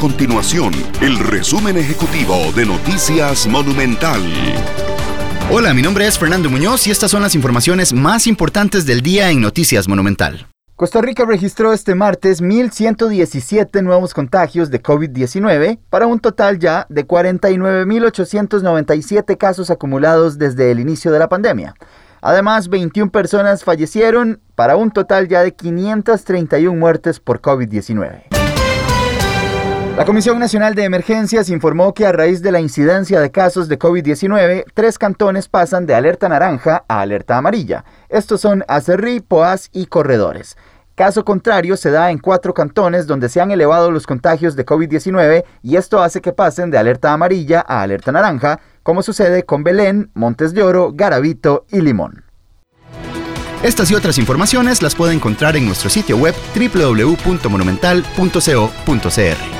continuación el resumen ejecutivo de Noticias Monumental. Hola, mi nombre es Fernando Muñoz y estas son las informaciones más importantes del día en Noticias Monumental. Costa Rica registró este martes 1.117 nuevos contagios de COVID-19 para un total ya de 49.897 casos acumulados desde el inicio de la pandemia. Además, 21 personas fallecieron para un total ya de 531 muertes por COVID-19. La Comisión Nacional de Emergencias informó que a raíz de la incidencia de casos de COVID-19, tres cantones pasan de alerta naranja a alerta amarilla. Estos son Acerrí, Poás y Corredores. Caso contrario se da en cuatro cantones donde se han elevado los contagios de COVID-19 y esto hace que pasen de alerta amarilla a alerta naranja, como sucede con Belén, Montes de Oro, Garavito y Limón. Estas y otras informaciones las puede encontrar en nuestro sitio web www.monumental.co.cr.